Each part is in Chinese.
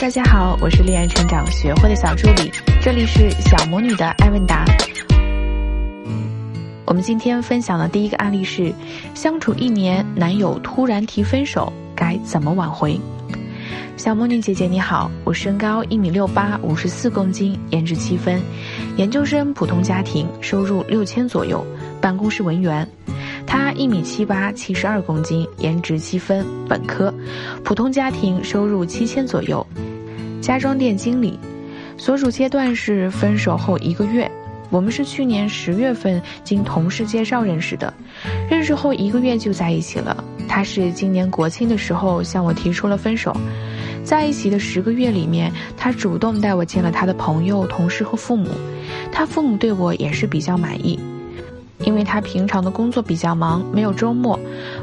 大家好，我是恋爱成长学会的小助理，这里是小魔女的爱问答。我们今天分享的第一个案例是：相处一年，男友突然提分手，该怎么挽回？小魔女姐姐你好，我身高一米六八，五十四公斤，颜值七分，研究生普通家庭，收入六千左右，办公室文员。他一米七八，七十二公斤，颜值七分，本科，普通家庭，收入七千左右。家装店经理，所属阶段是分手后一个月。我们是去年十月份经同事介绍认识的，认识后一个月就在一起了。他是今年国庆的时候向我提出了分手，在一起的十个月里面，他主动带我见了他的朋友、同事和父母，他父母对我也是比较满意，因为他平常的工作比较忙，没有周末，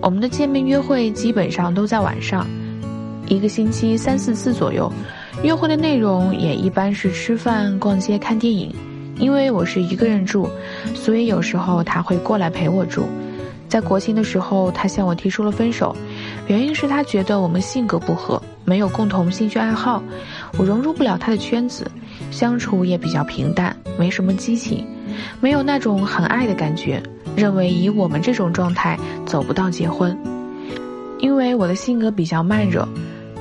我们的见面约会基本上都在晚上，一个星期三四次左右。约会的内容也一般是吃饭、逛街、看电影。因为我是一个人住，所以有时候他会过来陪我住。在国庆的时候，他向我提出了分手，原因是他觉得我们性格不合，没有共同兴趣爱好，我融入不了他的圈子，相处也比较平淡，没什么激情，没有那种很爱的感觉。认为以我们这种状态走不到结婚，因为我的性格比较慢热，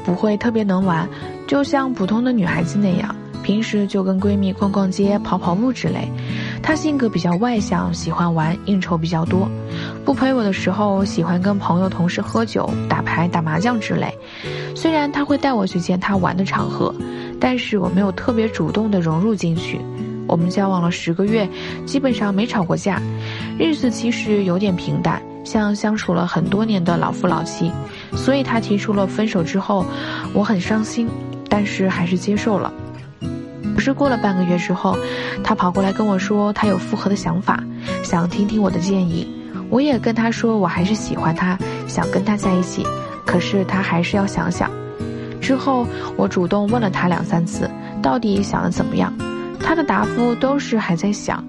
不会特别能玩。就像普通的女孩子那样，平时就跟闺蜜逛逛街、跑跑步之类。她性格比较外向，喜欢玩，应酬比较多。不陪我的时候，喜欢跟朋友、同事喝酒、打牌、打麻将之类。虽然他会带我去见他玩的场合，但是我没有特别主动的融入进去。我们交往了十个月，基本上没吵过架，日子其实有点平淡。像相处了很多年的老夫老妻，所以他提出了分手之后，我很伤心，但是还是接受了。可是过了半个月之后，他跑过来跟我说他有复合的想法，想听听我的建议。我也跟他说我还是喜欢他，想跟他在一起，可是他还是要想想。之后我主动问了他两三次，到底想的怎么样？他的答复都是还在想。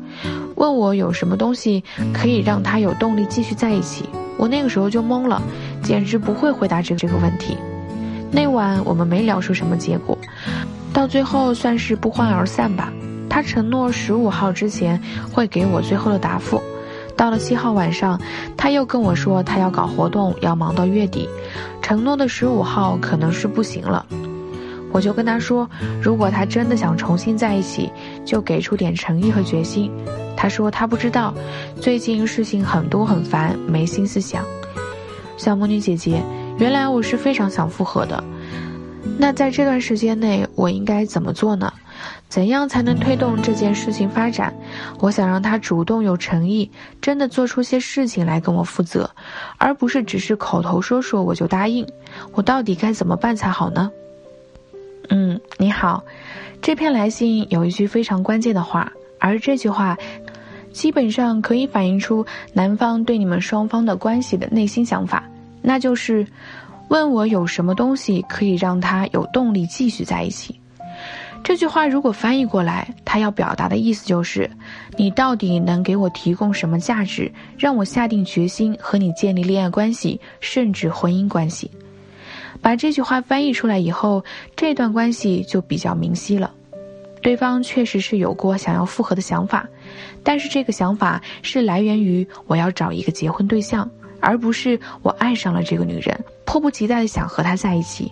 问我有什么东西可以让他有动力继续在一起，我那个时候就懵了，简直不会回答这这个问题。那晚我们没聊出什么结果，到最后算是不欢而散吧。他承诺十五号之前会给我最后的答复，到了七号晚上，他又跟我说他要搞活动，要忙到月底，承诺的十五号可能是不行了。我就跟他说，如果他真的想重新在一起，就给出点诚意和决心。他说他不知道，最近事情很多很烦，没心思想。小魔女姐姐，原来我是非常想复合的。那在这段时间内，我应该怎么做呢？怎样才能推动这件事情发展？我想让他主动有诚意，真的做出些事情来跟我负责，而不是只是口头说说我就答应。我到底该怎么办才好呢？嗯，你好，这篇来信有一句非常关键的话，而这句话，基本上可以反映出男方对你们双方的关系的内心想法，那就是，问我有什么东西可以让他有动力继续在一起。这句话如果翻译过来，他要表达的意思就是，你到底能给我提供什么价值，让我下定决心和你建立恋爱关系，甚至婚姻关系。把这句话翻译出来以后，这段关系就比较明晰了。对方确实是有过想要复合的想法，但是这个想法是来源于我要找一个结婚对象，而不是我爱上了这个女人，迫不及待的想和她在一起。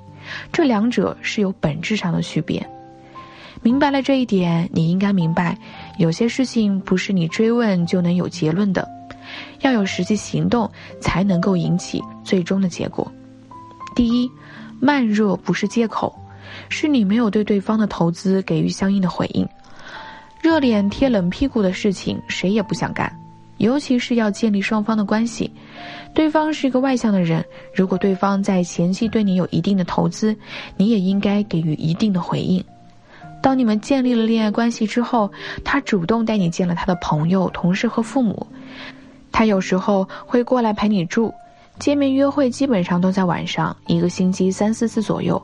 这两者是有本质上的区别。明白了这一点，你应该明白，有些事情不是你追问就能有结论的，要有实际行动才能够引起最终的结果。第一，慢热不是借口，是你没有对对方的投资给予相应的回应。热脸贴冷屁股的事情，谁也不想干，尤其是要建立双方的关系。对方是一个外向的人，如果对方在前期对你有一定的投资，你也应该给予一定的回应。当你们建立了恋爱关系之后，他主动带你见了他的朋友、同事和父母，他有时候会过来陪你住。见面约会基本上都在晚上，一个星期三四次左右，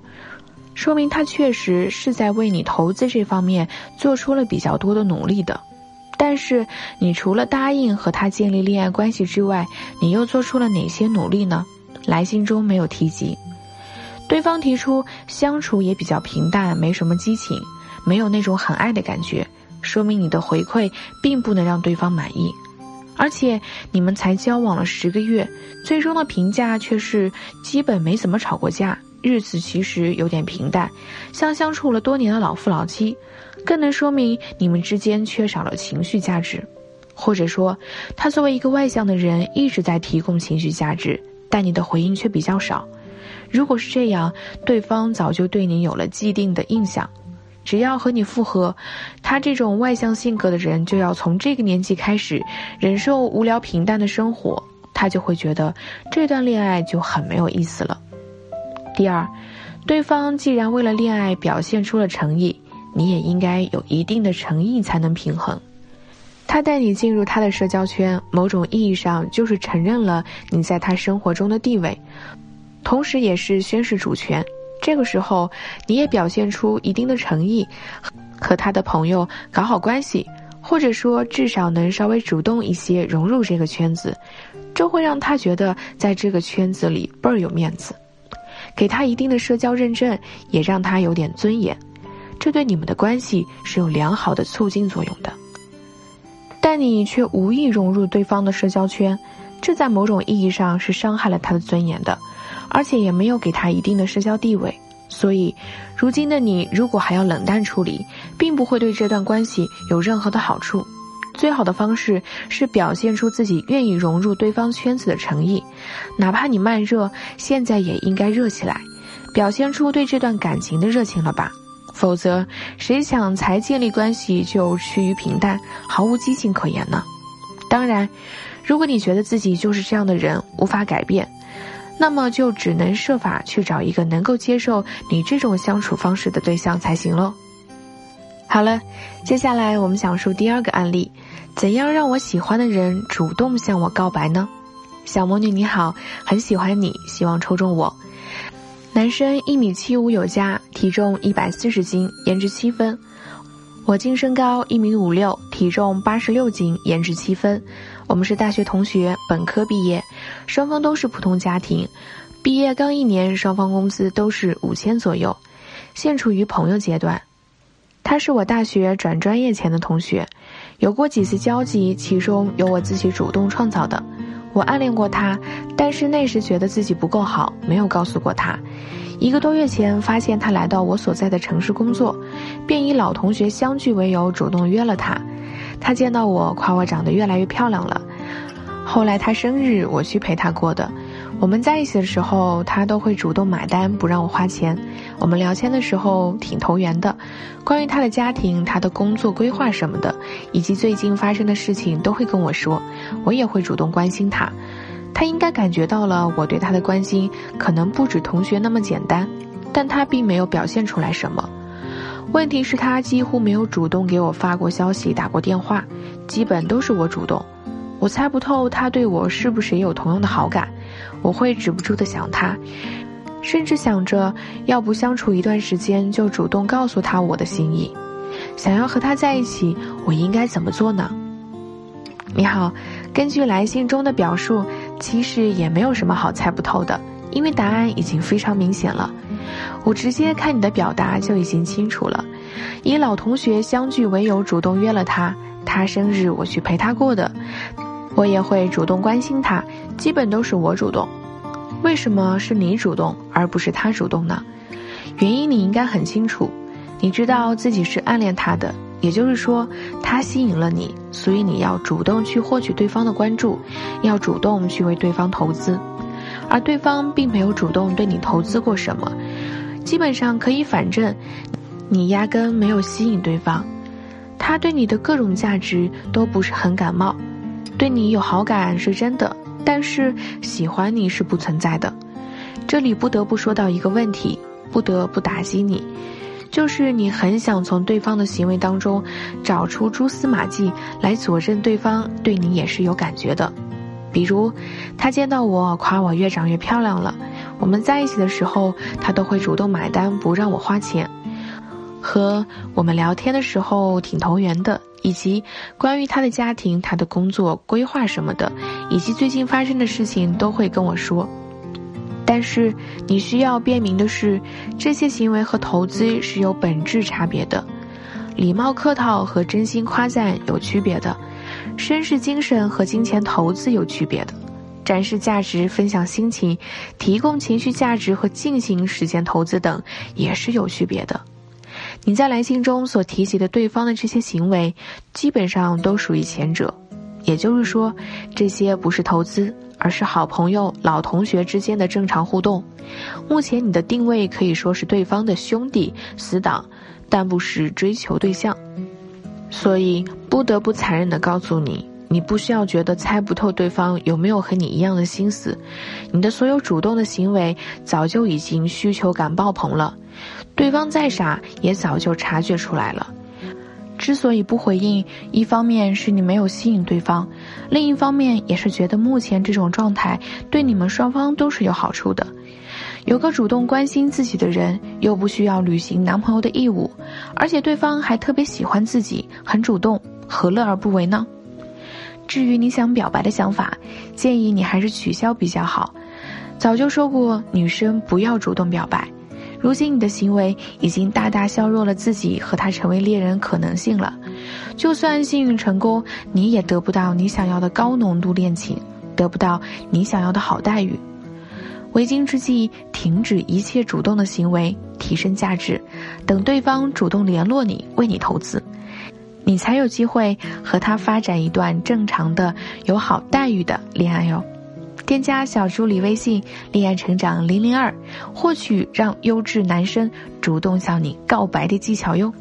说明他确实是在为你投资这方面做出了比较多的努力的。但是，你除了答应和他建立恋爱关系之外，你又做出了哪些努力呢？来信中没有提及。对方提出相处也比较平淡，没什么激情，没有那种很爱的感觉，说明你的回馈并不能让对方满意。而且你们才交往了十个月，最终的评价却是基本没怎么吵过架，日子其实有点平淡，像相处了多年的老夫老妻，更能说明你们之间缺少了情绪价值，或者说他作为一个外向的人一直在提供情绪价值，但你的回应却比较少。如果是这样，对方早就对你有了既定的印象。只要和你复合，他这种外向性格的人就要从这个年纪开始忍受无聊平淡的生活，他就会觉得这段恋爱就很没有意思了。第二，对方既然为了恋爱表现出了诚意，你也应该有一定的诚意才能平衡。他带你进入他的社交圈，某种意义上就是承认了你在他生活中的地位，同时也是宣示主权。这个时候，你也表现出一定的诚意，和他的朋友搞好关系，或者说至少能稍微主动一些融入这个圈子，这会让他觉得在这个圈子里倍儿有面子，给他一定的社交认证，也让他有点尊严，这对你们的关系是有良好的促进作用的。但你却无意融入对方的社交圈，这在某种意义上是伤害了他的尊严的。而且也没有给他一定的社交地位，所以，如今的你如果还要冷淡处理，并不会对这段关系有任何的好处。最好的方式是表现出自己愿意融入对方圈子的诚意，哪怕你慢热，现在也应该热起来，表现出对这段感情的热情了吧？否则，谁想才建立关系就趋于平淡，毫无激情可言呢？当然，如果你觉得自己就是这样的人，无法改变。那么就只能设法去找一个能够接受你这种相处方式的对象才行喽。好了，接下来我们讲述第二个案例：怎样让我喜欢的人主动向我告白呢？小魔女你好，很喜欢你，希望抽中我。男生一米七五有加，体重一百四十斤，颜值七分。我净身高一米五六，体重八十六斤，颜值七分。我们是大学同学，本科毕业，双方都是普通家庭。毕业刚一年，双方工资都是五千左右，现处于朋友阶段。他是我大学转专业前的同学，有过几次交集，其中有我自己主动创造的。我暗恋过他，但是那时觉得自己不够好，没有告诉过他。一个多月前，发现他来到我所在的城市工作，便以老同学相聚为由主动约了他。他见到我，夸我长得越来越漂亮了。后来他生日，我去陪他过的。我们在一起的时候，他都会主动买单，不让我花钱。我们聊天的时候挺投缘的，关于他的家庭、他的工作规划什么的，以及最近发生的事情，都会跟我说。我也会主动关心他。他应该感觉到了我对他的关心，可能不止同学那么简单，但他并没有表现出来什么。问题是，他几乎没有主动给我发过消息、打过电话，基本都是我主动。我猜不透他对我是不是也有同样的好感，我会止不住的想他，甚至想着要不相处一段时间就主动告诉他我的心意。想要和他在一起，我应该怎么做呢？你好，根据来信中的表述。其实也没有什么好猜不透的，因为答案已经非常明显了。我直接看你的表达就已经清楚了。以老同学相聚为由主动约了他，他生日我去陪他过的，我也会主动关心他，基本都是我主动。为什么是你主动而不是他主动呢？原因你应该很清楚，你知道自己是暗恋他的。也就是说，他吸引了你，所以你要主动去获取对方的关注，要主动去为对方投资，而对方并没有主动对你投资过什么，基本上可以反证，你压根没有吸引对方，他对你的各种价值都不是很感冒，对你有好感是真的，但是喜欢你是不存在的。这里不得不说到一个问题，不得不打击你。就是你很想从对方的行为当中找出蛛丝马迹来佐证对方对你也是有感觉的，比如他见到我夸我越长越漂亮了，我们在一起的时候他都会主动买单不让我花钱，和我们聊天的时候挺投缘的，以及关于他的家庭、他的工作规划什么的，以及最近发生的事情都会跟我说。但是你需要辨明的是，这些行为和投资是有本质差别的。礼貌客套和真心夸赞有区别的，绅士精神和金钱投资有区别的，展示价值、分享心情、提供情绪价值和进行时间投资等也是有区别的。你在来信中所提及的对方的这些行为，基本上都属于前者，也就是说，这些不是投资，而是好朋友、老同学之间的正常互动。目前你的定位可以说是对方的兄弟、死党。但不是追求对象，所以不得不残忍地告诉你，你不需要觉得猜不透对方有没有和你一样的心思，你的所有主动的行为早就已经需求感爆棚了，对方再傻也早就察觉出来了。之所以不回应，一方面是你没有吸引对方，另一方面也是觉得目前这种状态对你们双方都是有好处的。有个主动关心自己的人，又不需要履行男朋友的义务，而且对方还特别喜欢自己，很主动，何乐而不为呢？至于你想表白的想法，建议你还是取消比较好。早就说过，女生不要主动表白。如今你的行为已经大大削弱了自己和他成为恋人可能性了。就算幸运成功，你也得不到你想要的高浓度恋情，得不到你想要的好待遇。为今之计，停止一切主动的行为，提升价值，等对方主动联络你，为你投资，你才有机会和他发展一段正常的、有好待遇的恋爱哟。添加小助理微信“恋爱成长零零二”，获取让优质男生主动向你告白的技巧哟。